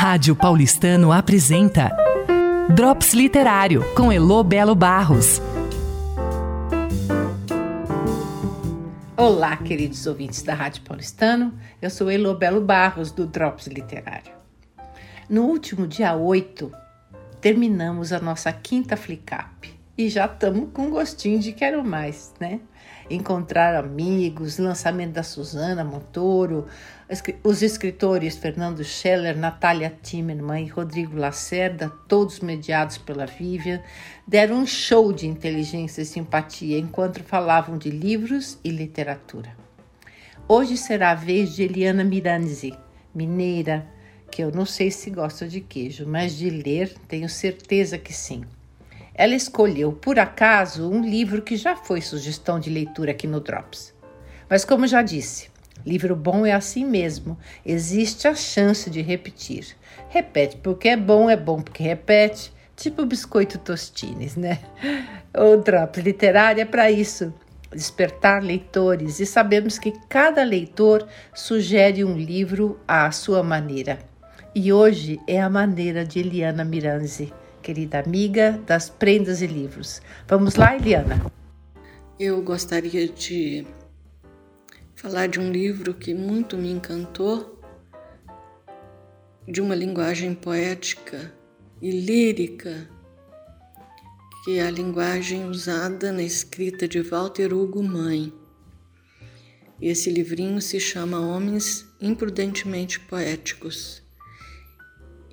Rádio Paulistano apresenta Drops Literário com Elo Belo Barros. Olá, queridos ouvintes da Rádio Paulistano. Eu sou Elo Belo Barros do Drops Literário. No último dia 8, terminamos a nossa quinta Flicap e já estamos com gostinho de quero mais, né? Encontrar amigos, lançamento da Suzana Montoro, os escritores Fernando Scheller, Natália Timmerman e Rodrigo Lacerda, todos mediados pela Vivian, deram um show de inteligência e simpatia enquanto falavam de livros e literatura. Hoje será a vez de Eliana Miranzi, mineira, que eu não sei se gosta de queijo, mas de ler tenho certeza que sim. Ela escolheu, por acaso, um livro que já foi sugestão de leitura aqui no Drops. Mas, como já disse, livro bom é assim mesmo, existe a chance de repetir. Repete porque é bom, é bom porque repete, tipo biscoito tostines, né? O Drops literário é para isso despertar leitores e sabemos que cada leitor sugere um livro à sua maneira. E hoje é a maneira de Eliana Miranzi querida amiga das prendas e livros. Vamos lá, Eliana? Eu gostaria de falar de um livro que muito me encantou, de uma linguagem poética e lírica, que é a linguagem usada na escrita de Walter Hugo Mãe. Esse livrinho se chama Homens Imprudentemente Poéticos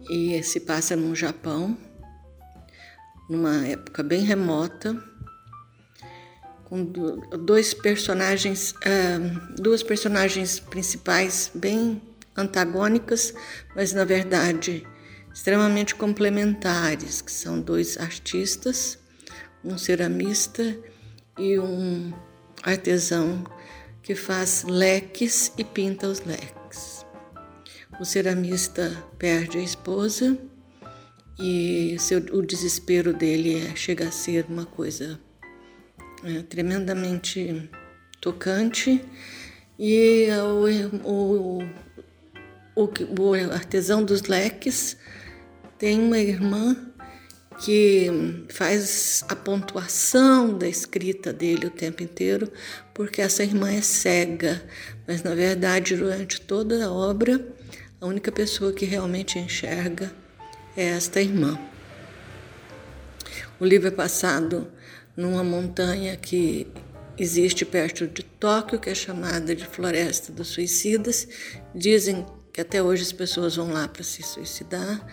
e se passa no Japão numa época bem remota, com dois personagens, uh, duas personagens principais bem antagônicas, mas na verdade extremamente complementares, que são dois artistas, um ceramista e um artesão que faz leques e pinta os leques. O ceramista perde a esposa e seu, o desespero dele é, chega a ser uma coisa é, tremendamente tocante e o, o, o, o artesão dos leques tem uma irmã que faz a pontuação da escrita dele o tempo inteiro, porque essa irmã é cega, mas na verdade, durante toda a obra, a única pessoa que realmente enxerga é esta irmã. O livro é passado numa montanha que existe perto de Tóquio, que é chamada de Floresta dos Suicidas. Dizem que até hoje as pessoas vão lá para se suicidar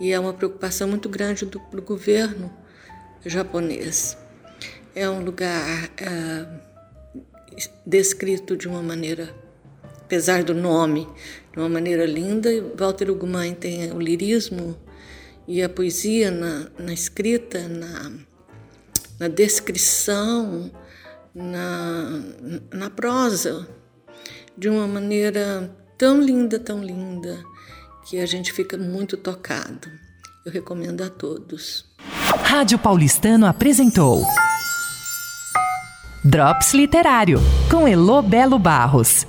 e é uma preocupação muito grande do, do governo japonês. É um lugar é, descrito de uma maneira, apesar do nome, de uma maneira linda. Walter Ugumãe tem o lirismo e a poesia na, na escrita, na, na descrição, na, na prosa, de uma maneira tão linda, tão linda, que a gente fica muito tocado. Eu recomendo a todos. Rádio Paulistano apresentou Drops Literário, com Elo Belo Barros.